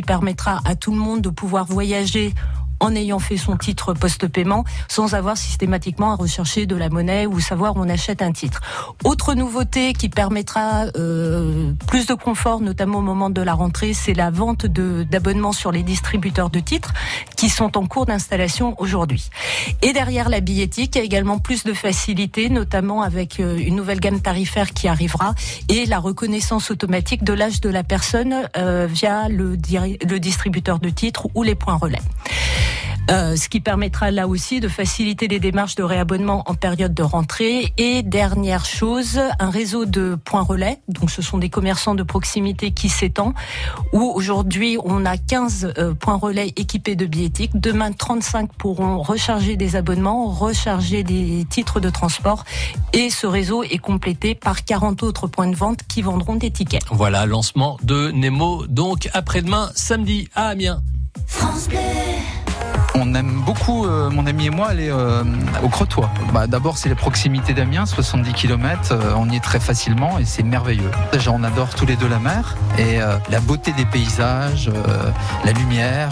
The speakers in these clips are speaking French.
qui permettra à tout le monde de pouvoir voyager en ayant fait son titre post-paiement sans avoir systématiquement à rechercher de la monnaie ou savoir où on achète un titre. Autre nouveauté qui permettra euh, plus de confort, notamment au moment de la rentrée, c'est la vente d'abonnements sur les distributeurs de titres qui sont en cours d'installation aujourd'hui. Et derrière la billettique, il y a également plus de facilité, notamment avec euh, une nouvelle gamme tarifaire qui arrivera et la reconnaissance automatique de l'âge de la personne euh, via le, le distributeur de titres ou les points relais. Euh, ce qui permettra là aussi de faciliter les démarches de réabonnement en période de rentrée. Et dernière chose, un réseau de points relais. Donc ce sont des commerçants de proximité qui s'étend, où aujourd'hui on a 15 euh, points relais équipés de billettiques. Demain, 35 pourront recharger des abonnements, recharger des titres de transport. Et ce réseau est complété par 40 autres points de vente qui vendront des tickets. Voilà, lancement de Nemo donc après-demain samedi à Amiens. France on aime beaucoup, euh, mon ami et moi, aller euh, au Crotoy. Bah, D'abord, c'est les proximités d'Amiens, 70 km. Euh, on y est très facilement et c'est merveilleux. Déjà, on adore tous les deux la mer et la beauté des paysages, la lumière,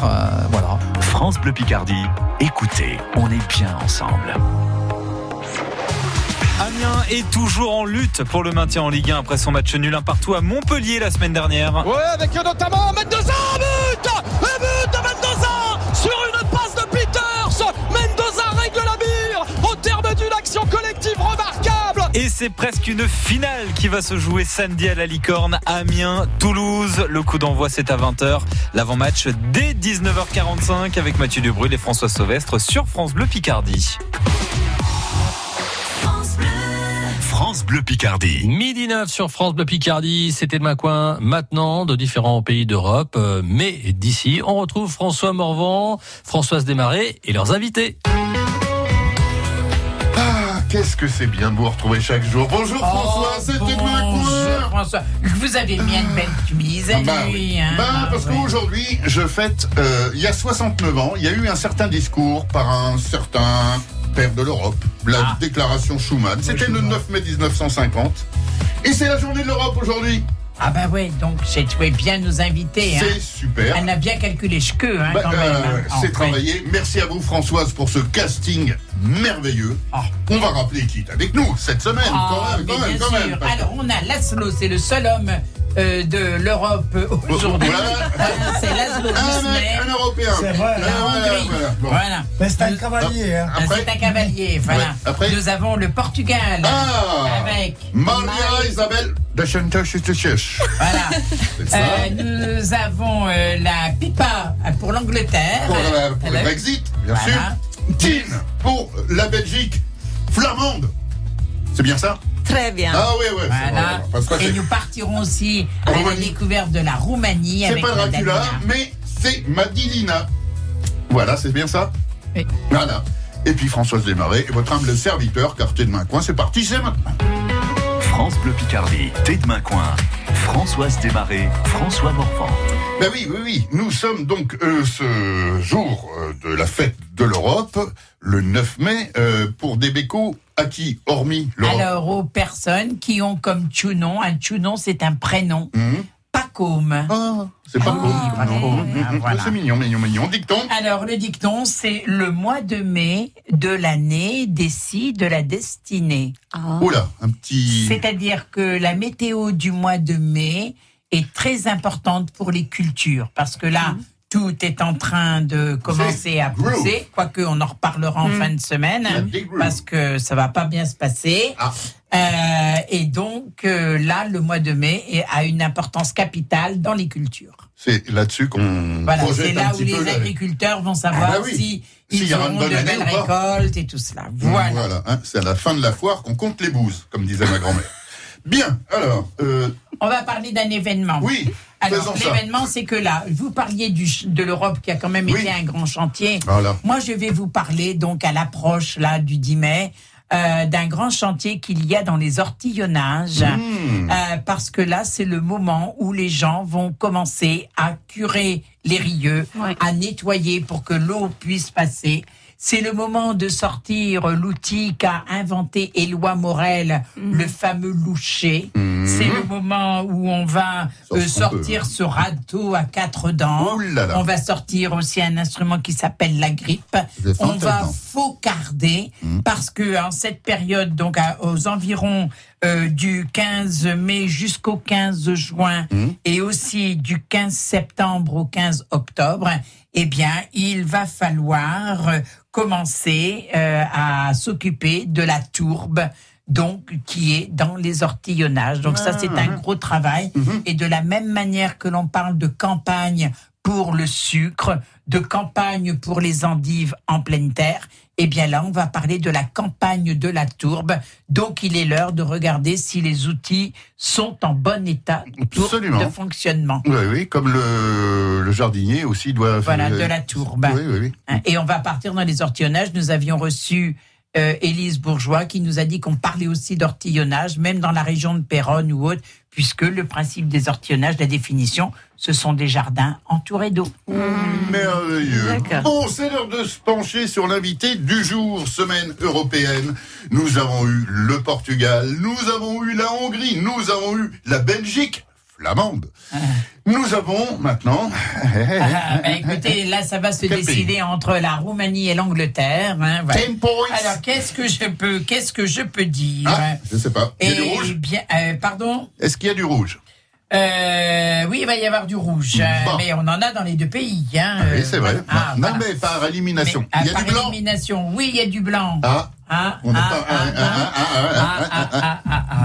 voilà. France Bleu Picardie, écoutez, on est bien ensemble. Amiens est toujours en lutte pour le maintien en Ligue 1 après son match nul un partout à Montpellier la semaine dernière. Ouais, avec notamment Mendoza, but Le but de Mendoza sur une action collective remarquable Et c'est presque une finale qui va se jouer samedi à la Licorne, Amiens, Toulouse. Le coup d'envoi c'est à 20h. L'avant-match dès 19h45 avec Mathieu Dubrul et François Sauvestre sur France Bleu Picardie. France Bleu Picardie. Midi 9 sur France Bleu Picardie, c'était de ma coin maintenant de différents pays d'Europe. Euh, mais d'ici, on retrouve François Morvan, Françoise Desmarais et leurs invités. Qu'est-ce que c'est bien de vous retrouver chaque jour. Bonjour François, Oh, c'était coin. François, vous avez mis une belle chemise à Ah, bah lui, oui. hein. Bah, Ah, parce ouais. qu'aujourd'hui, je fête, euh, il y a 69 ans, il y a eu un certain discours par un certain père de l'Europe, la Ah. déclaration Schuman. C'était le 9 mai 1950. Et c'est la journée de l'Europe aujourd'hui. Ah bah ouais, donc j'ai trouvé bien nous inviter. Hein. C'est super. Elle a bien calculé ce que, hein, Bah, quand même. euh, hein. c'est Oh, travaillé. Merci à vous Françoise pour ce casting merveilleux. Ah. On va rappeler qui est avec nous cette semaine. Ah, quand même, quand même, quand même. Alors, on a Laszlo, c'est le seul homme euh, de l'Europe euh, aujourd'hui. Voilà. C'est Laszlo Un, Européen. C'est vrai. La voilà, Hongrie. voilà. Bon. Voilà. Mais c'est un Nous- cavalier, hein. Après- C'est un cavalier, voilà. Ouais. Après- Nous avons le Portugal Ah avec Maria Marie- Isabelle de Chantache Voilà. Euh, nous avons euh, la pipa pour l'Angleterre. Pour, le- pour le Elle- Brexit, bien Voilà. sûr. Tine pour la Belgique flamande. C'est bien ça Très bien. Ah oui, oui. Voilà. Et c'est nous partirons aussi à la découverte de la Roumanie c'est pas Dracula, mais c'est Madilina. Voilà, c'est bien ça Oui. Voilà. Et puis Françoise Desmarais, et votre humble serviteur, quartier de Main-Coin, c'est parti, c'est maintenant. France Bleu Picardie, Thé de Main-Coin. Françoise Desmarais, François Morvan. Ben oui, oui, oui. Nous sommes donc euh, ce jour euh, de la fête de l'Europe, le 9 mai, euh, pour des bécos à qui, hormis l'Europe Alors, aux personnes qui ont comme Tchounon, un Tchounon, c'est un prénom. Hum Ah, c'est pas Ah, Voilà. C'est mignon, mignon, mignon. Dicton. Alors, le dicton, c'est le mois de mai de l'année décide de la destinée. Ah. Oula, un petit. C'est-à-dire que la météo du mois de mai est très importante pour les cultures, parce que là, tout est en train de commencer à pousser, quoique on en reparlera en fin de semaine, parce que ça va pas bien se passer. Ah. Euh, et donc euh, là, le mois de mai a une importance capitale dans les cultures. C'est là-dessus qu'on Voilà, projette c'est là où les agriculteurs vont savoir Ah bah oui. si S'il ils y aura auront une de bonne année belles ou pas. récoltes et tout cela. Voilà. Voilà, hein, c'est à la fin de la foire qu'on compte les bouses, comme disait ma grand-mère. Bien, alors, euh, On va parler d'un événement. oui, Alors, l'événement, c'est que là, vous parliez du, de l'Europe qui a quand même Oui. été un grand chantier. Voilà. Moi, je vais vous parler, donc, à l'approche, là, du 10 mai, euh, d'un grand chantier qu'il y a dans les ortillonnages. Mmh. Euh, parce que là, c'est le moment où les gens vont commencer à curer les rieux, Ouais. à nettoyer pour que l'eau puisse passer. C'est le moment de sortir l'outil qu'a inventé Éloi Morel, le fameux loucher. C'est le moment où on va euh, sortir ce râteau à quatre dents. Ouh là là. On va sortir aussi un instrument qui s'appelle la grippe. On va faucarder Mhm. parce que en cette période, donc à- aux environs euh, du 15 mai jusqu'au 15 juin Mhm. et aussi du 15 septembre au 15 octobre, eh bien, il va falloir euh, commencer euh, à s'occuper de la tourbe. Donc, qui est dans les ortillonnages. Donc, ça, c'est un gros travail. Et de la même manière que l'on parle de campagne pour le sucre, de campagne pour les endives en pleine terre, eh bien là, on va parler de la campagne de la tourbe. Donc, il est l'heure de regarder si les outils sont en bon état Absolument. de fonctionnement. Oui, oui, comme le, le jardinier aussi doit. Voilà, de la tourbe. Oui, oui, oui. Hein, Et on va partir dans les ortillonnages. Nous avions reçu euh, Élise Bourgeois qui nous a dit qu'on parlait aussi d'ortillonnage, même dans la région de Péronne ou autre, puisque le principe des ortillonnages, la définition, ce sont des jardins entourés d'eau. Merveilleux. D'accord. Bon, c'est l'heure de se pencher sur l'invité du jour, semaine européenne. Nous avons eu le Portugal, nous avons eu la Hongrie, nous avons eu la Belgique flamande. Nous avons maintenant. Ah, bah, écoutez, là, ça va se décider entre la Roumanie et l'Angleterre. Hein, voilà. 10 points. Alors, qu'est-ce que je peux, qu'est-ce que je peux dire Ah, je sais pas. Il y a du Eh rouge bien, euh, pardon. Est-ce qu'il y a du rouge Euh, oui, il va y avoir du rouge, euh, Bon. mais on en a dans les deux pays. Hein, Ah Oui, euh, c'est vrai. Ah, non, voilà. mais par élimination. Ah, il y a par du blanc. élimination, oui, il y a du blanc. Ah, Ah, on ah, pas.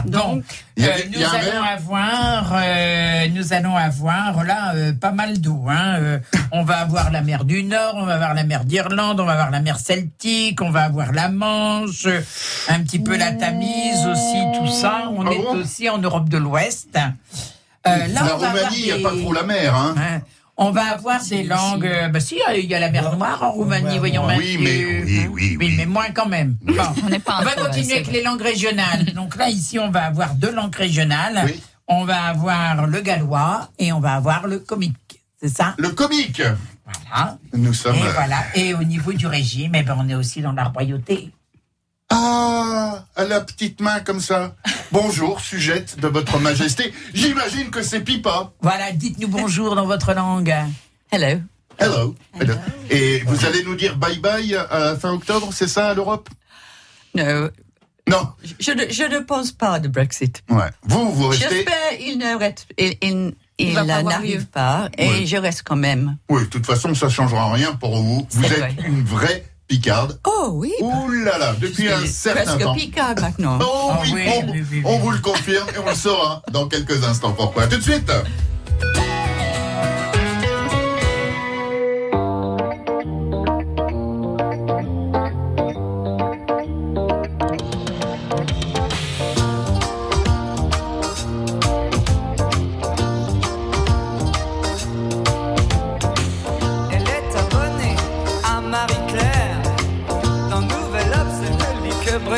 Donc, euh, nous, allons avoir, euh, nous allons avoir là euh, pas mal d'eau. Hein. On va avoir la mer du Nord, on va avoir la mer d'Irlande, on va avoir la mer Celtique, on va avoir la Manche, un petit peu la Tamise aussi, tout ça. On ah est aussi en Europe de l'Ouest. la Roumanie, il n'y a pas trop la mer. Hein. hein. On va avoir des langues. euh, Bah si, il y a la mer Noire en Roumanie, voyons Oui, Mathieu. mais- oui, oui, oui. mais moins quand même. Bon. On n'est pas On va continuer avec les langues régionales. Donc là, ici, on va avoir deux langues régionales. Oui. On va avoir le gallois et on va avoir le comique. C'est ça? Le comique. Voilà. Nous sommes. Et euh, voilà. Et au niveau du régime, eh ben, on est aussi dans la royauté. Ah, à la petite main comme ça. Bonjour, sujette de votre majesté. J'imagine que c'est Pipa. Voilà, dites-nous bonjour dans votre langue. Hello. Hello. Hello. Et vous allez nous dire bye bye à fin octobre, c'est ça à l'Europe? No, Non. je, ne- je ne pense pas de Brexit. Ouais. Vous, vous restez? J'espère qu'il ne reste- il, il- il va pas avoir n'arrive lieu. pas et Ouais. je reste quand même. Oui, de toute façon, ça changera rien pour vous. Vous C'est êtes vrai. une vraie Picarde. Oh oui. Ouh là là, depuis un certain Presque temps. Picard maintenant. Oh Ah oui, oui, on, oui, oui, oui. on vous le confirme et on le saura dans quelques instants. Pourquoi? Tout de suite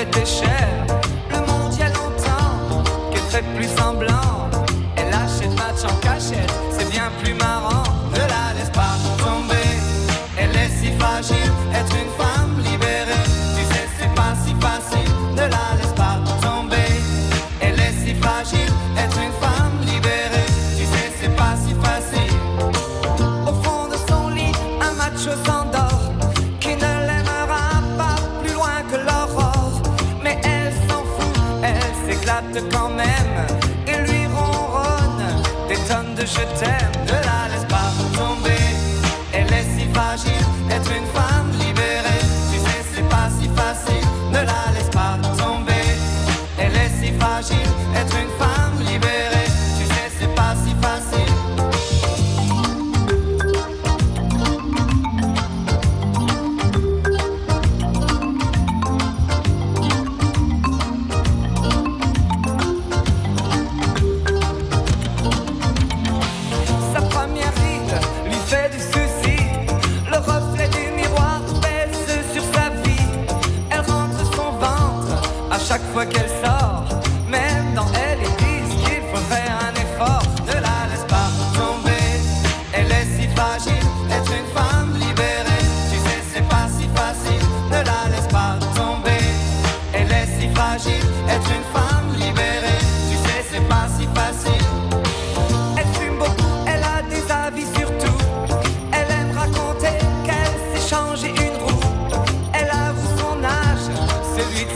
que Cher. Le monde y a longtemps qu'elle fait plus semblant. Elle achète match en cachette, c'est bien plus marrant. Je t'aime.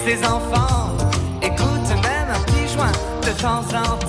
Tes enfants. Écoute même un petit joint de temps en temps.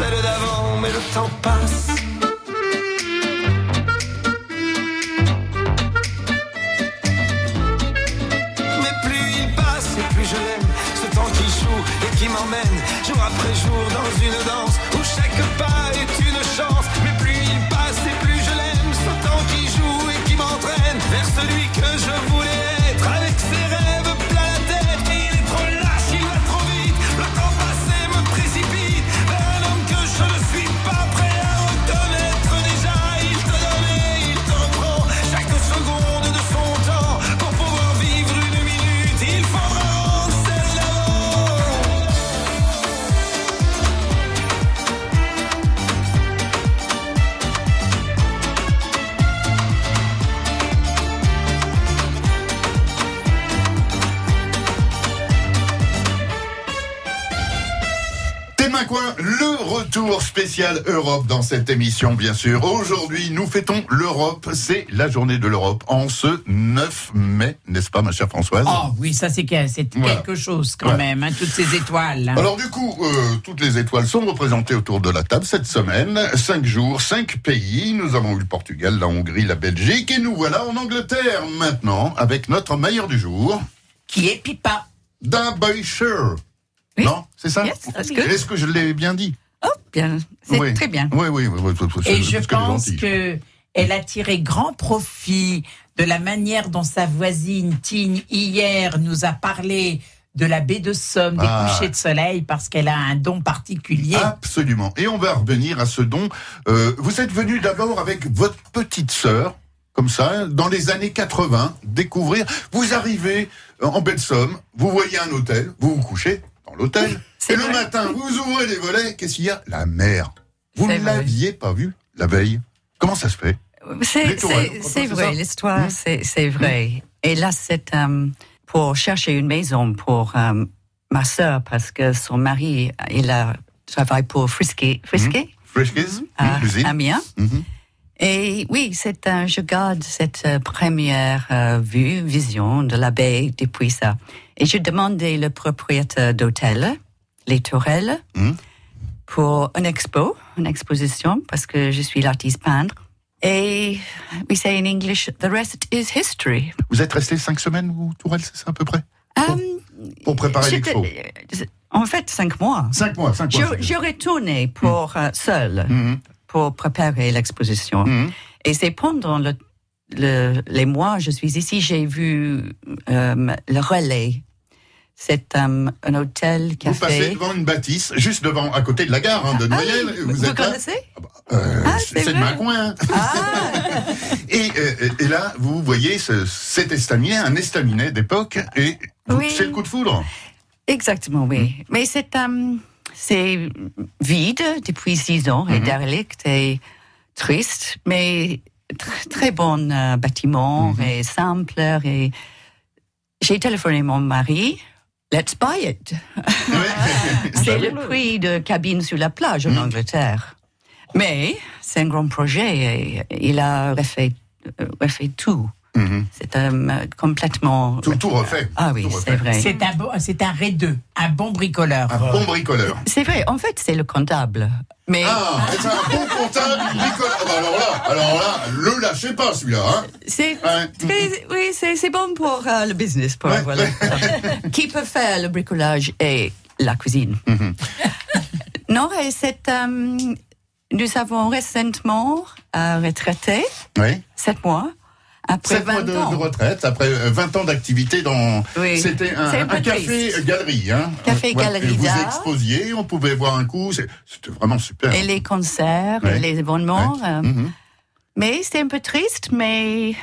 celle d'avant. Mais le temps passe. Le retour spécial Europe dans cette émission, bien sûr. Aujourd'hui, nous fêtons l'Europe. C'est la journée de l'Europe en ce 9 mai, n'est-ce pas, ma chère Françoise Oh oui, ça c'est Voilà. quelque chose quand Ouais. même, hein, toutes ces étoiles. hein. Alors du coup, euh, toutes les étoiles sont représentées autour de la table cette semaine. Cinq jours, cinq pays. Nous avons eu le Portugal, la Hongrie, la Belgique et nous voilà en Angleterre maintenant avec notre meilleur du jour. Qui est Pipa Derbyshire. Oui. Non, c'est ça Yes. Est-ce que je l'ai bien dit Oh, bien. C'est Oui. très bien. Oui, oui, oui. oui, Et je qu'elle pense gentille. que elle a tiré grand profit de la manière dont sa voisine Tine hier nous a parlé de la baie de Somme, des Ah. couchers de soleil, parce qu'elle a un don particulier. Absolument. Et on va revenir à ce don. Euh, vous êtes venu d'abord avec votre petite sœur, comme ça, dans les années 80, découvrir. Vous arrivez en baie de Somme, vous voyez un hôtel, vous vous couchez dans l'hôtel, et le matin, vous ouvrez les volets, qu'est-ce qu'il y a? La mer. Vous ne l'aviez pas vue la veille. Comment ça se fait? C'est vrai, l'histoire, Hmm. c'est vrai. Et là, c'est euh, pour chercher une maison pour euh, ma sœur parce que son mari, il a travaille pour Frisky, Frisky Friskies à l'usine. Amiens. Et oui, c'est un, je garde cette euh, première euh, vue, vision de la baie depuis ça. Et j'ai demandé le propriétaire d'hôtel, les Tourelles, Mhm. pour une expo, une exposition, parce que je suis l'artiste peintre. Et we say in English, the rest is history. Vous êtes resté cinq semaines ou Tourelle, c'est ça à peu près? Um, Pour préparer j'étais- l'expo euh, en fait, cinq mois. Cinq mois, cinq mois. Je, je retournais pour euh, seul Mhm. Pour préparer l'exposition. Mhm. Et c'est pendant le, le- les mois je suis ici, j'ai vu euh, le relais. C'est euh, un hôtel Vous passez café. devant une bâtisse, juste devant, à côté de la gare hein, de Ah Noyelles. vous, vous êtes là. connaissez? Euh, Ah, c'est de ma coin. Ah, Et, euh, et là, vous voyez ce, cet estaminet, un estaminet d'époque, et Oui. c'est le coup de foudre. exactement, oui. Hmm. Mais c'est euh, c'est vide depuis six ans et Mhm. derelict et triste, mais tr- très bon euh, bâtiment Mhm. et simple. Et j'ai téléphoné mon mari. Let's buy it. C'est le prix de cabine sur la plage Hmm. en Angleterre. Mais c'est un grand projet et il a refait, euh, refait tout. Mhm. C'est euh, complètement. Tout, tout refait. Ah oui, c'est vrai. C'est un, bon, c'est un raideux, un bon bricoleur. Un bon bricoleur. C'est vrai, en fait, c'est le comptable. Mais Ah, c'est un bon comptable bricoleur. Ah bah alors là, alors là, le lâchez pas celui-là. Hein. c'est Ouais. très- oui, c'est c'est bon pour euh, le business. Pour, Ouais, voilà. ouais. Qui peut faire le bricolage et la cuisine? Mhm. Non, et c'est. euh, nous avons récemment euh, retraité, Oui. sept mois, après Sept 20 mois de, ans. de retraite, après euh, 20 ans d'activité dans. Oui. C'était un, C'est un peu un café triste. galerie. Hein. Café Voilà. galerie Et Vous exposiez, on pouvait voir un coup. C'était vraiment super. Et les concerts, Ouais. et les événements. euh, Mhm. Mais c'est un peu triste, mais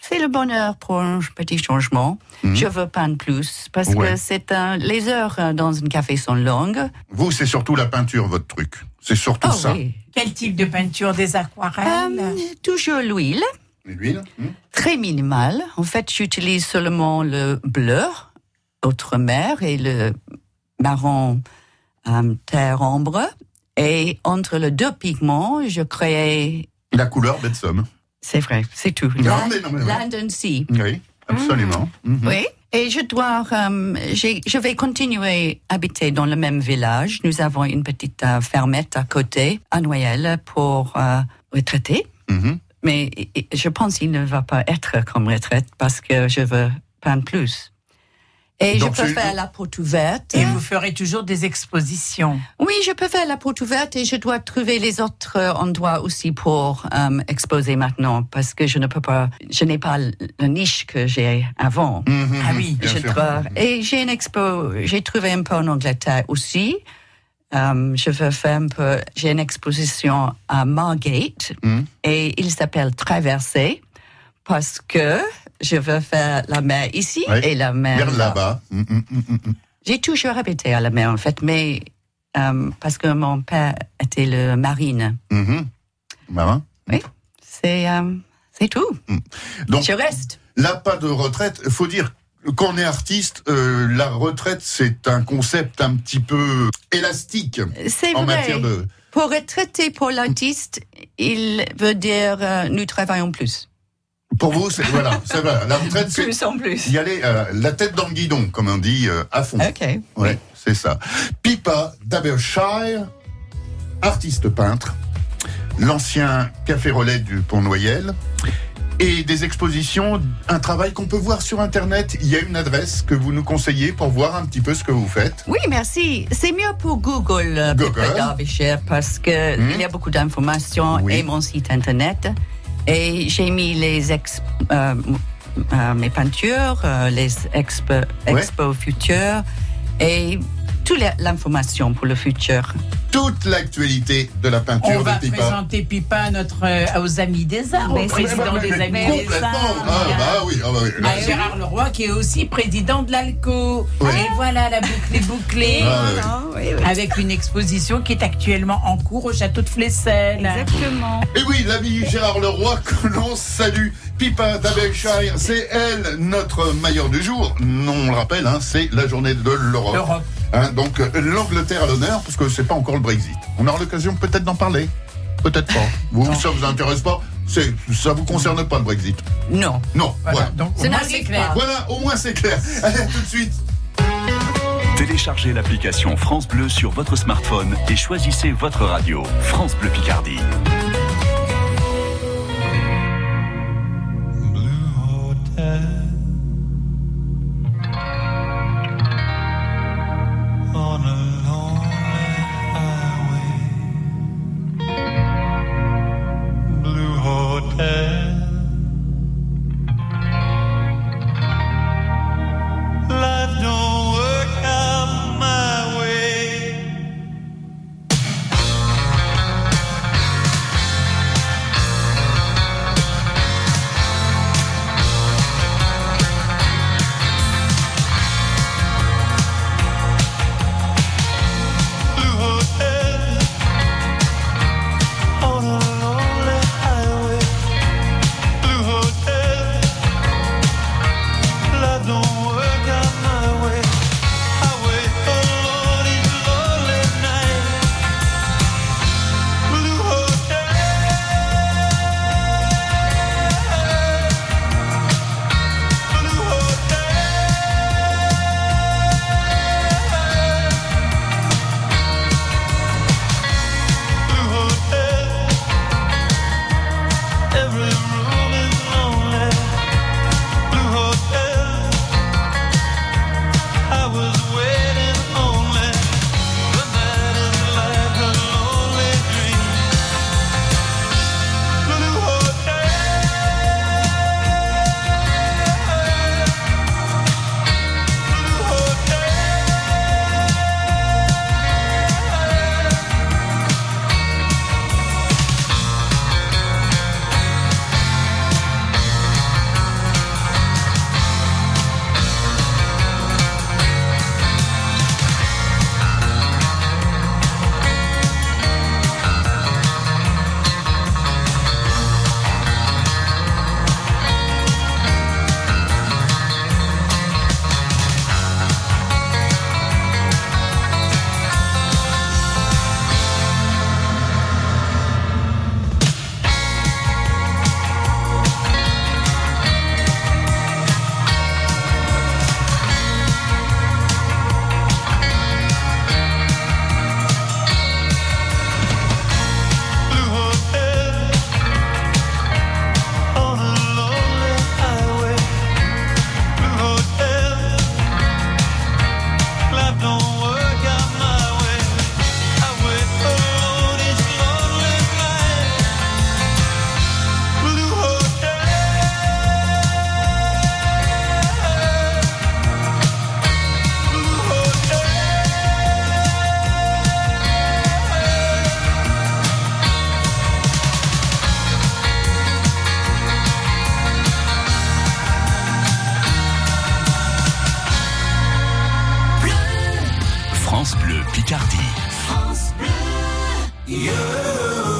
c'est le bonheur pour un petit changement. Mhm. Je veux peindre plus parce Ouais. que c'est un, les heures euh, dans un café sont longues. Vous, c'est surtout la peinture, votre truc. C'est surtout Oh ça. oui. Quel type de peinture? Des aquarelles? Euh, toujours l'huile, L'huile hmm? Très minimale. En fait, j'utilise seulement le bleu, autre mer, et le marron euh, terre ombre. Et entre les deux pigments, je crée. La couleur somme. C'est vrai, c'est tout. Non, mais mais and Sea. Oui, absolument. Mhm. Oui, et je dois, euh, je vais continuer à habiter dans le même village. Nous avons une petite euh, fermette à côté, à Noël, pour euh, retraiter. Mhm. Mais je pense qu'il ne va pas être comme retraite parce que je veux peindre plus. Et Donc, je peux faire la porte ouverte. Et vous ferez toujours des expositions. Oui, je peux faire la porte ouverte et je dois trouver les autres endroits aussi pour euh, exposer maintenant parce que je ne peux pas, je n'ai pas la niche que j'ai avant. Mhm, Ah oui, bien Je sûr. dois- et j'ai une expo, j'ai trouvé un peu en Angleterre aussi. Euh, je veux faire un peu, j'ai une exposition à Margate Mhm. et il s'appelle Traverser parce que je veux faire la mer ici Oui. et la mer là-bas. Mhm, mhm, mhm. J'ai toujours habité à la mer en fait, mais euh, parce que mon père était le marine. Marin. C'est euh, c'est tout. Donc, Je reste. là, pas de retraite. faut dire, quand on est artiste, euh, la retraite, c'est un concept un petit peu élastique C'est en vrai. matière de. Pour retraiter pour l'artiste, il veut dire euh, nous travaillons plus. Pour vous, c'est voilà, c'est vrai. La retraite, c'est Plus en plus. y aller euh, la tête dans le guidon, comme on dit, à fond. Ok. Ouais, c'est ça. Pipa d'Abershire, artiste peintre, l'ancien café relais du Pont Noyel. Et des expositions, un travail qu'on peut voir sur Internet. Il y a une adresse que vous nous conseillez pour voir un petit peu ce que vous faites. Oui, merci. C'est mieux pour Google, euh, Google. Derbyshire, parce que Hmm. il y a beaucoup d'informations Oui. et mon site internet. Et j'ai mis les ex, euh, euh, mes peintures, euh, les expo, expos futures et toute l'information pour le futur. Toute l'actualité de la peinture On va de Pipa. présenter Pipa à notre, euh, aux Amis des Arts, au président Mais- des Amis des complètement. Arts. Ah, bah oui, ah bah oui. Là, à c'est- Gérard Leroy, qui est aussi président de l'ALCO. Oui. Et voilà, la boucle est bouclée. Ah. Ah, oui. Avec une exposition qui est actuellement en cours au château de Flessel. Exactement. Et oui, l'ami Gérard Leroy que l'on salue. Pipa d'Abershire, c'est elle, notre maillot du jour. Non, on le rappelle, hein, c'est la journée de l'Europe. Hein, donc euh, l'Angleterre à l'honneur, parce que c'est pas encore le Brexit. On aura l'occasion peut-être d'en parler. Peut-être pas. Vous, ça vous intéresse pas? C'est, Ça vous concerne pas le Brexit? Non. Non, Voilà, voilà. donc au Ça moins n'arrive c'est clair. Voilà, au moins c'est clair. Allez, à tout de suite. Téléchargez l'application France Bleu sur votre smartphone et choisissez votre radio. France Bleu Picardie. France Bleu Picardie. You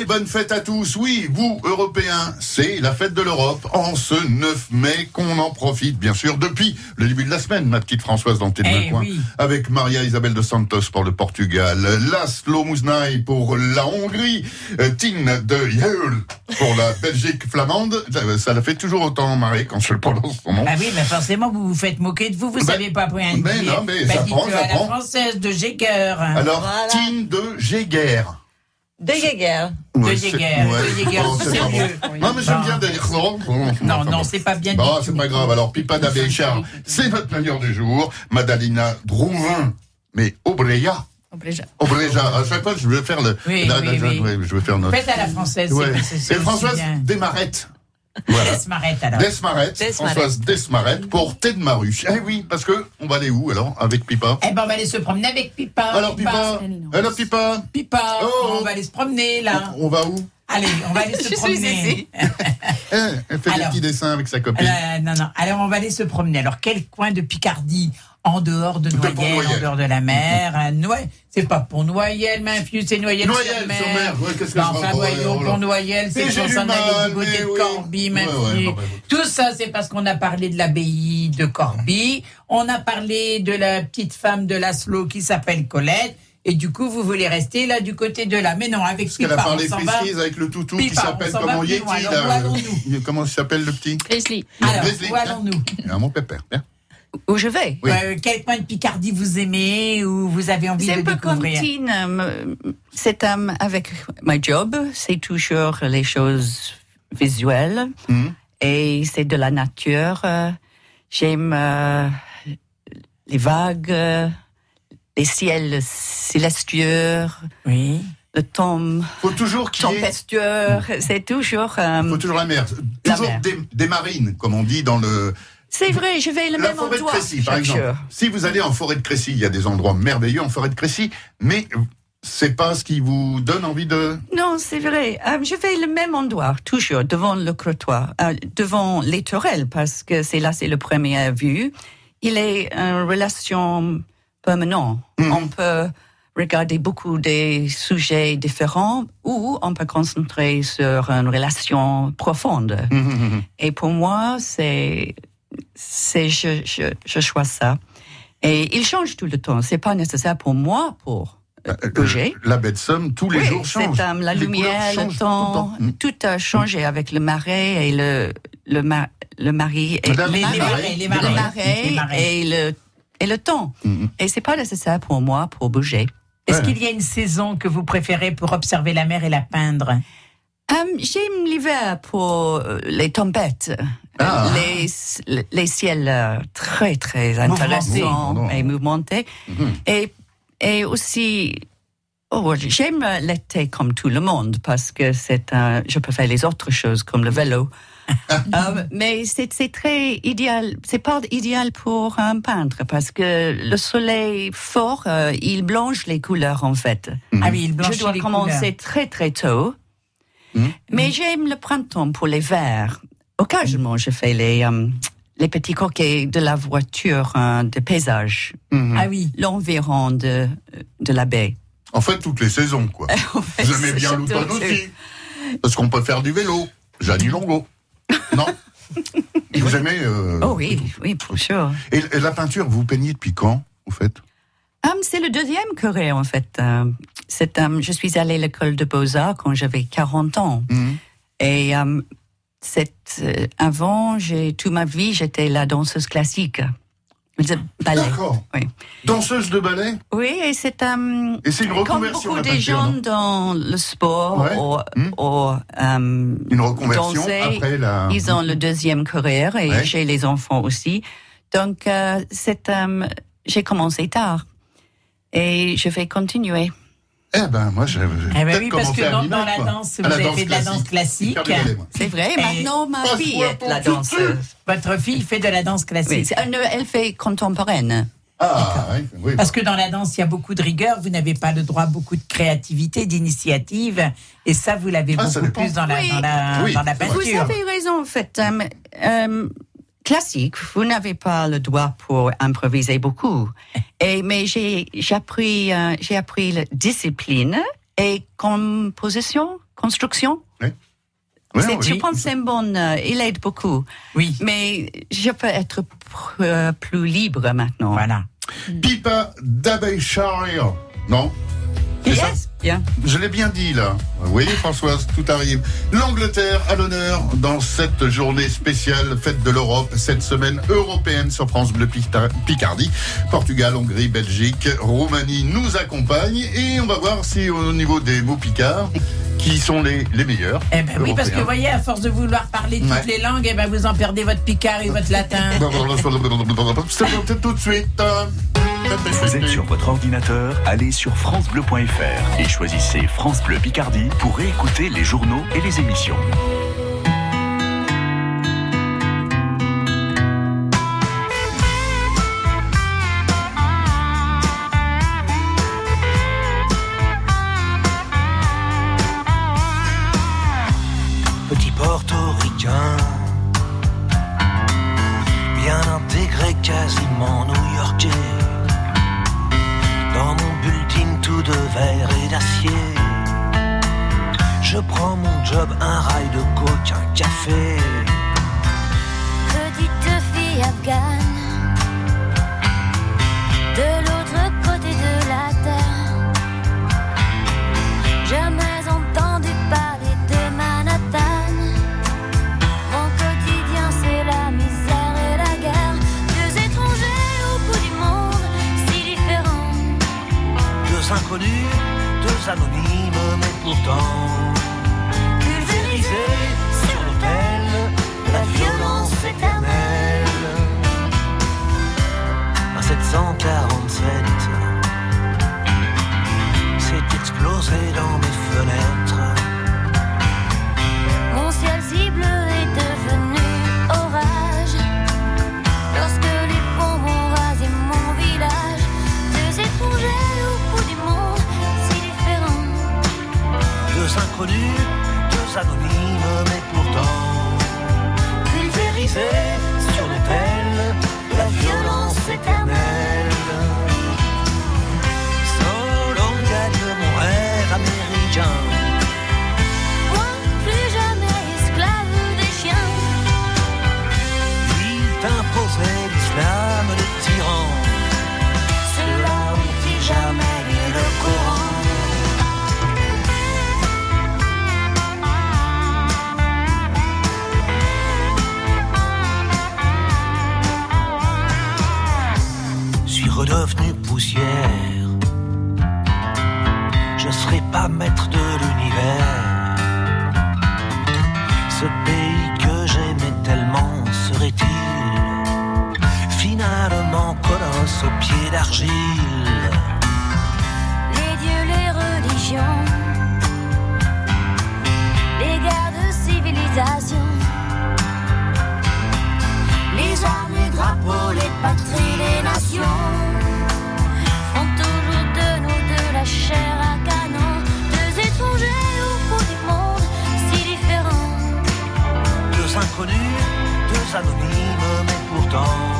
Et bonne fête à tous. Oui, vous, Européens, c'est la fête de l'Europe en ce 9 mai qu'on en profite, bien sûr, depuis le début de la semaine, ma petite Françoise dans T'es main Eh coin, oui. avec Maria Isabel de Santos pour le Portugal, Laszlo Mousnaï pour la Hongrie, euh, Tine de Yeul pour la Belgique flamande. Ça- la fait toujours autant marrer quand je le prononce son nom. Ah oui, mais forcément, vous vous faites moquer de vous, vous Ben- savez pas point dire. mais non, mais Bah, ça prend, ça à la prend. française de Jäger. Alors, Tine de Jäger. De Jäger. De Jäger, ouais. de Jäger, bon. mieux. Non, mais j'aime Bon. bien d'ailleurs ça. Non, non, c'est pas bien Bon, dit. c'est pas grave. Alors, Pipa d'Abéchar, c'est votre manière du jour. Madalina Drouvin, mais Obreya. Obligé. Obreja. À chaque fois, je vais faire le. Oui, la- oui, la- oui. je vais faire notre. Faites à la française. Ouais. c'est- c'est Et Françoise bien. Desmarette. Voilà. Desmarette, alors. Desmarette. Desmarette. Françoise Desmarette pour Tête de Maru. Eh oui, parce que on va aller où alors avec Pipa? Eh ben, on va aller se promener avec Pipa. Alors Pipa, alors Pipa, Pipa, Oh. on va aller se promener, là. on va où? Allez, on va aller se promener. Eh, Elle fait des petits dessins avec sa copine. Euh, non, non. Alors, on va aller se promener. Alors, quel coin de Picardie? En dehors de Noyelles, en dehors de la mer à Noy- C'est pas pour Noyelles, Mainfieux, c'est Noyelles, Noyelles sur mer. sur mer, ouais, qu'est-ce que enfin, voyons, oh pour Noyelles, c'est du s'en mal, du côté de oui. Corbie, Ouais, Mainfieux. ouais, Tout ça, c'est parce qu'on a parlé de l'abbaye de Corbie. On a parlé de la petite femme de Laszlo qui s'appelle Colette. Et du coup, vous voulez rester là du côté de là. Mais non, avec Parce qu'elle a parlé. Friskies avec le toutou qui Pipa, s'appelle comment Yeti loin. Alors, là. où allons-nous? Comment s'appelle le petit? Leslie. Alors, Leslie. où allons-nous? Mon pépère. Bien. Où je vais. Euh, quel coin de Picardie vous aimez ou vous avez envie C'est de un peu comme découvrir Tine, euh, c'est euh, avec my job, c'est toujours les choses visuelles Mhm. et c'est de la nature. J'aime euh, les vagues, les ciels célestieux, Oui. le temps Faut toujours qu'il y ait, tempestueux. C'est toujours. euh, faut toujours la mer. La Toujours mer. des, des marines, comme on dit dans le, c'est vrai, je vais le la même forêt de endroit. Crécy, par exemple. Si vous allez en forêt de Crécy, il y a des endroits merveilleux en forêt de Crécy, mais c'est pas ce qui vous donne envie de. Non, c'est vrai. Euh, je vais le même endroit, toujours, devant le crottoir, euh, devant les tourelles, parce que c'est là, c'est le premier vue. Il est une relation permanente. On peut regarder beaucoup des sujets différents ou on peut concentrer sur une relation profonde. Et pour moi, c'est, c'est, je, je, je choisis ça. Et il change tout le temps. C'est pas nécessaire pour moi pour euh, bouger. La baie de Somme, tous les Oui, jours change. c'est, euh, la Les lumière, le temps, tout le tout, a changé avec le marais et le le, ma- le mari et Les, les marais, marais, les le marais. marais Les marais. et le et le temps. Mhm. Et c'est pas nécessaire pour moi pour bouger. Est-ce Ouais. qu'il y a une saison que vous préférez pour observer la mer et la peindre? Euh, J'aime l'hiver pour euh, les tempêtes, Ah. les, les ciels euh, très très intéressants et mouvementés. Mhm. Et, et aussi, oh, j'aime l'été comme tout le monde parce que c'est un, je peux faire les autres choses comme le vélo. Euh, mais c'est c'est très idéal. C'est pas idéal pour un peintre parce que le soleil fort, euh, il blanche les couleurs en fait. Ah oui, il blanchit Je dois les commencer couleurs. très très tôt. Mhm. Mais j'aime le printemps pour les verts. Occasionnellement, je fais les, euh, les petits coquets de la voiture euh, de paysage, Mhm. Ah oui. l'environ de, de la baie. En fait, toutes les saisons, quoi. En fait, Vous aimez bien l'automne aussi Parce qu'on peut faire du vélo. Jeannie Longo. Non Vous aimez euh, Oh oui, oui, pour sûr. Et, et la peinture, vous peignez depuis quand, vous faites Um, c'est le deuxième carré, en fait. Euh, c'est, um, je suis allée à l'école de Beaux-Arts quand j'avais 40 ans. Mhm. Et um, c'est, euh, avant, j'ai, toute ma vie, j'étais la danseuse classique. Le ballet. D'accord. Oui. Danseuse de ballet? Oui, et c'est um, Et c'est une comme reconversion, beaucoup la des peinture, gens dans le sport Ouais. ou, ou, um, Une reconversion danser, après la... Ils ont le deuxième carrière et Ouais. j'ai les enfants aussi. Donc, euh, c'est, um, j'ai commencé tard et je vais continuer. Eh ben, moi, j'ai Eh ben oui, parce commencé que dans, la danse, vous avez fait de la danse classique. C'est vrai, Et- maintenant ma fille est la tutu. danseuse. Votre fille fait de la danse classique. elle, elle fait contemporaine. Ah, oui, oui. Parce que dans la danse, il y a beaucoup de rigueur, vous n'avez pas le droit à beaucoup de créativité, d'initiative, et ça, vous l'avez Ah, beaucoup plus dans la, Oui. dans la, Oui, dans la vrai. Vous peinture. avez raison, en fait. euh, euh, classique, vous n'avez pas le droit pour improviser beaucoup. Et, mais j'ai j'ai appris, euh, j'ai appris la discipline et composition, construction. C'est- oui. Je pense que c'est un bon, euh, il aide beaucoup. Oui, Mais je peux être pr- euh, plus libre maintenant. voilà. Pipa d'Abeilshire. Non Yes, bien. Je l'ai bien dit là. Vous voyez Françoise, tout arrive. L'Angleterre à l'honneur dans cette journée spéciale fête de l'Europe, cette semaine européenne sur France Bleu Picardie. Portugal, Hongrie, Belgique, Roumanie nous accompagnent et on va voir si au niveau des mots picards, qui sont les, les meilleurs. Eh ben oui, parce que vous voyez, à force de vouloir parler toutes Ouais. les langues, eh ben vous en perdez votre picard et votre latin. Tout de suite. Vous êtes sur votre ordinateur, allez sur francebleu.fr et choisissez France Bleu Picardie pour réécouter les journaux et les émissions. petit portoricain, bien intégré, quasiment new-yorkais. Je prends mon job, un rail de coke, un café. Petite fille afghane, de l'autre côté de la terre. Jamais entendu parler de Manhattan. Mon quotidien, c'est la misère et la guerre. Deux étrangers au bout du monde, si différents. Deux inconnus, deux anonymes, mais pourtant. 147 s'est explosé dans mes fenêtres. Mon ciel cible est devenu orage lorsque les ponts ont rasé mon village. Deux étrangers au bout du monde si différents. Deux inconnus, deux anonymes, mais pourtant pulvérisés. like man. Les armes, les drapeaux, les patries, les nations Font toujours de nous de la chair à canon. Deux étrangers au bout du monde si différents. Deux inconnus, deux anonymes, mais pourtant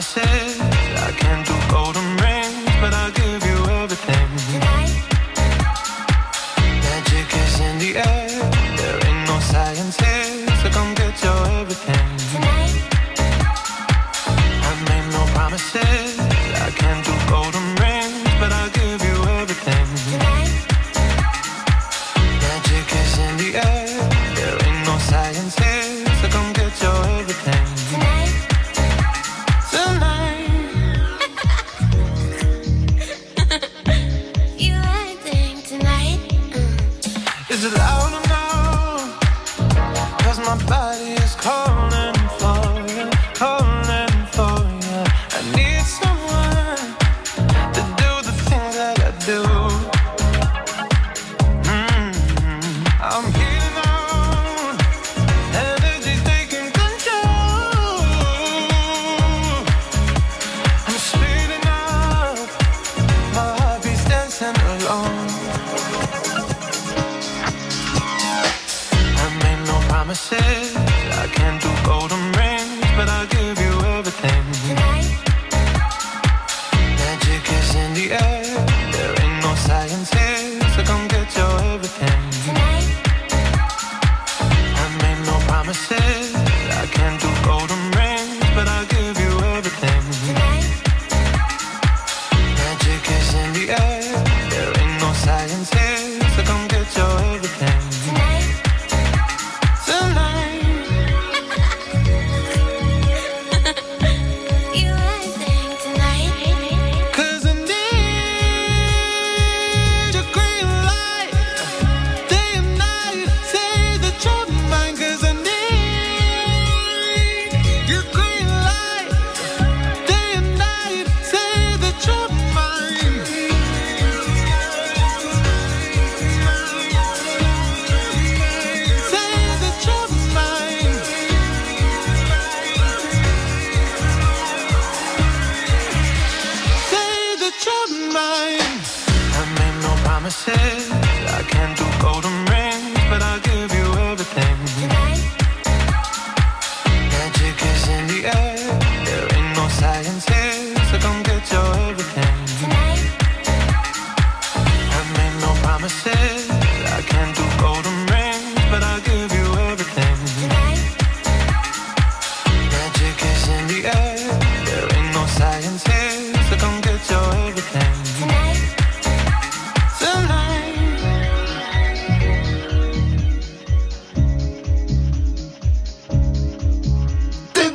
Promises.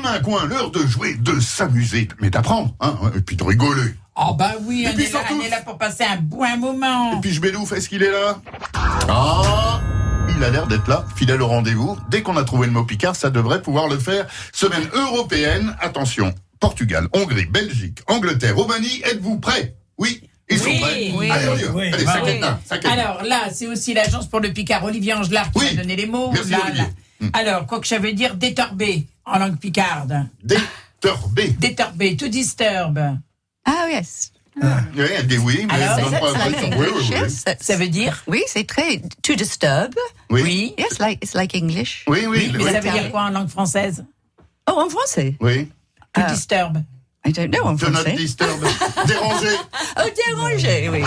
Main coin, l'heure de jouer, de s'amuser, mais d'apprendre, hein, et puis de rigoler. Oh bah oui, Et on puis est, là, on est là pour passer un bon moment. Et puis je Bédouf, est-ce qu'il est là? Ah il a l'air d'être là, fidèle au rendez-vous. Dès qu'on a trouvé le mot Picard, ça devrait pouvoir le faire. Semaine européenne, attention, Portugal, Hongrie, Belgique, Angleterre, Roumanie, êtes-vous prêts? Oui, ils sont Oui, prêts oui. Allez. Oui. Allez, ça quête. Alors là, c'est aussi l'agence pour le Picard, Olivier Angelard, qui m'a donné les mots. Merci, Là, là. Alors, quoi que ça veut dire détorbé en langue picarde. Détorbé. Détorbé, to disturb. Ah, yes. Oui, elle dit oui, mais Alors, that's pas like oui, oui, oui. Ça veut dire Oui, c'est très. To disturb. Oui. Yes, like, it's like English. Oui, oui. Mais ça veut dire quoi en langue française Oh, en français. Oui. To disturb. I don't know en Do not disturb. Déranger. Oh, déranger, oui.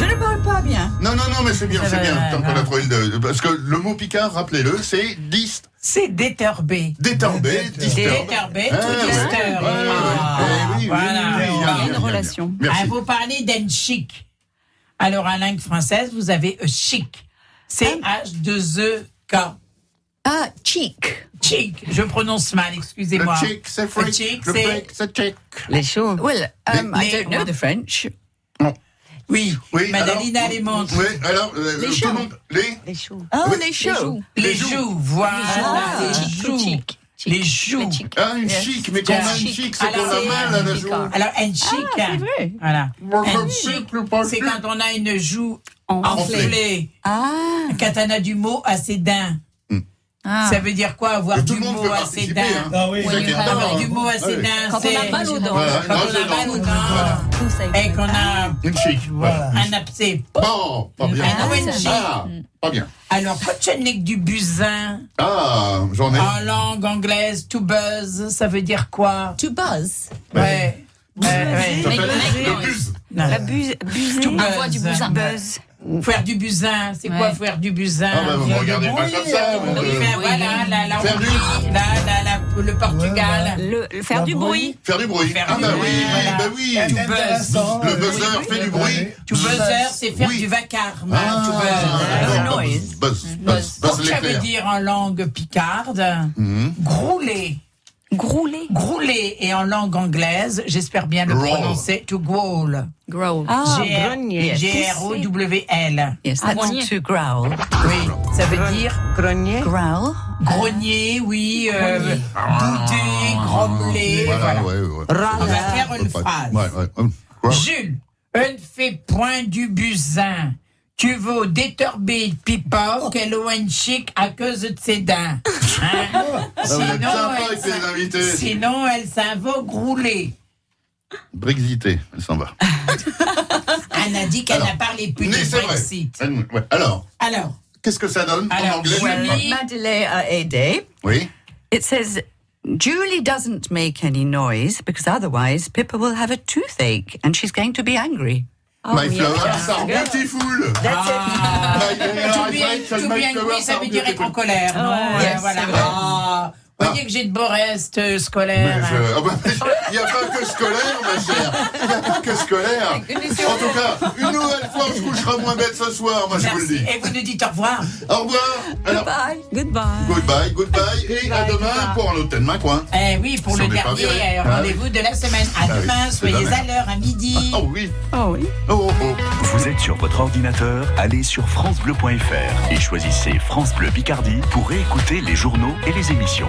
Je ne parle pas bien. Non, non, non, mais c'est bien, Ça c'est bien. va, Tant qu'on va. a trouvé le. Parce que le mot Picard, rappelez-le, c'est dist. C'est détorbé. Détorbé, disturb. Détorbé, Ah, to ouais. disturb. Ouais, ouais, ouais. Ah, Eh oui, oui, voilà. il y a- a- relation. Ah, vous parlez d'un chic. Alors, en langue française, vous avez a chic. C-H-2-E-K. Ah, cheek. Chic. Je prononce mal, excusez-moi. Le chic, c'est Le freak. chic, Le c'est- freak, c'est chic. Les choses. Well, um, Les- I don't know the French. Oui, Oui, Madalina alors- les montre. Oui, alors, euh, Les tout choux. le monde. Les Les choux. Oh, Oui. les choux. Les joues, voilà. Ah, les joues. chic. Les joues. Ah, une chic, mais quand on a une chic, c'est qu'on Alors, a mal à la joue. Alors, un chic, Ah, vrai. voilà. Le chic, c'est chic. quand on a une joue Enflée. enflée. Ah. Quand on a du mot à ses dents. Ah. Ça veut dire quoi, avoir du mot à ses dents hein. Ah est Non, marrant, du hein. mot à ses Ah dents, Quand on a mal aux dents. Voilà, Quand on a mal dents. aux dents. Et qu'on a Une chic. Voilà. un abcès. Bon, pas bien. Un ONG. Ah, pas bien. Alors, quand tu n'es que du buzzin, Ah, j'en ai. en langue anglaise, to buzz, ça veut dire quoi? To buzz. Ouais. Ouais, ouais. Le buzz. La buzz. buzz. Buzz. Faire du buzzin, c'est quoi faire du buzzin Ah, bah, vous me regardez pas comme ça. Oui, voilà, la, la Faire du- la, le Portugal. Le, le- faire du bruit. Faire du bruit. Faire Ah, du bah bruit, oui, voilà. bah oui. Buzz. Intéressant. Le buzzer fait du bruit. To buzzer, c'est faire Oui. du vacarme. Ah, buzz. d'accord. noise. Buzz, buzz, Buzz. buzz Ça veut l'éclair. dire en langue picarde, Mhm. grouler. Grouler. Grouler et en langue anglaise, j'espère bien le Growl. prononcer, to growl. Growl. Ah. G-R-O-W-L. Yes, that's Grogner. to growl. Oui, ça veut dire Grogner. Growl. grogner, oui, euh, bouder, grommeler, voilà. Voilà, ouais, ouais. On va faire une phrase. Ouais, ouais. Hum, Jules, on ne fait point du buzzin. Tu veux détorber pipa qu'elle un chic à cause de ses dents. Hein? Ah, sympa elle sinon, elle s'en va grouler. Brexité, elle s'en va. Elle a dit qu'elle n'a parlé plus de. Brexit. Elle- ouais. Alors, Alors, qu'est-ce que ça donne en anglais? Julie- je sais Madeleine a aidé. pas. Oui. It says, Julie doesn't make any noise because otherwise Pippa will have a toothache and she's going to be angry. My flowers are beautiful. ah, My to be, are to be angry, flowers ça veut dire être en beautiful. colère, non? Ouais, yes, voilà. Ah, vous voyez que j'ai de beaux restes euh, scolaires. hein. je- ah bah, Il n'y a pas que scolaire, ma chère. Il n'y a pas que scolaire. En tout cas, une nouvelle fois, on se couchera moins bête ce soir, moi je vous le dis. Et vous nous dites au revoir. Au revoir. Alors, Bye. Goodbye. goodbye, goodbye. Et à demain goodbye. pour un autre thème, quoi. Eh oui, pour Si le dernier euh, Ah rendez-vous de la semaine. À Ah demain, soyez à l'heure, à midi. Oh oui. Oh oui. Oh, oh, oh. Vous êtes sur votre ordinateur, allez sur francebleu.fr et choisissez France Bleu Picardie pour réécouter les journaux et les émissions.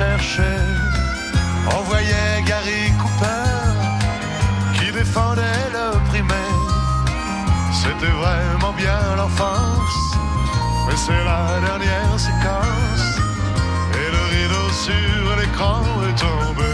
On voyait Gary Cooper qui défendait le primaire. C'était vraiment bien l'enfance, mais c'est la dernière séquence. Et le rideau sur l'écran est tombé.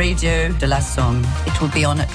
Radio de la Somme. It will be on at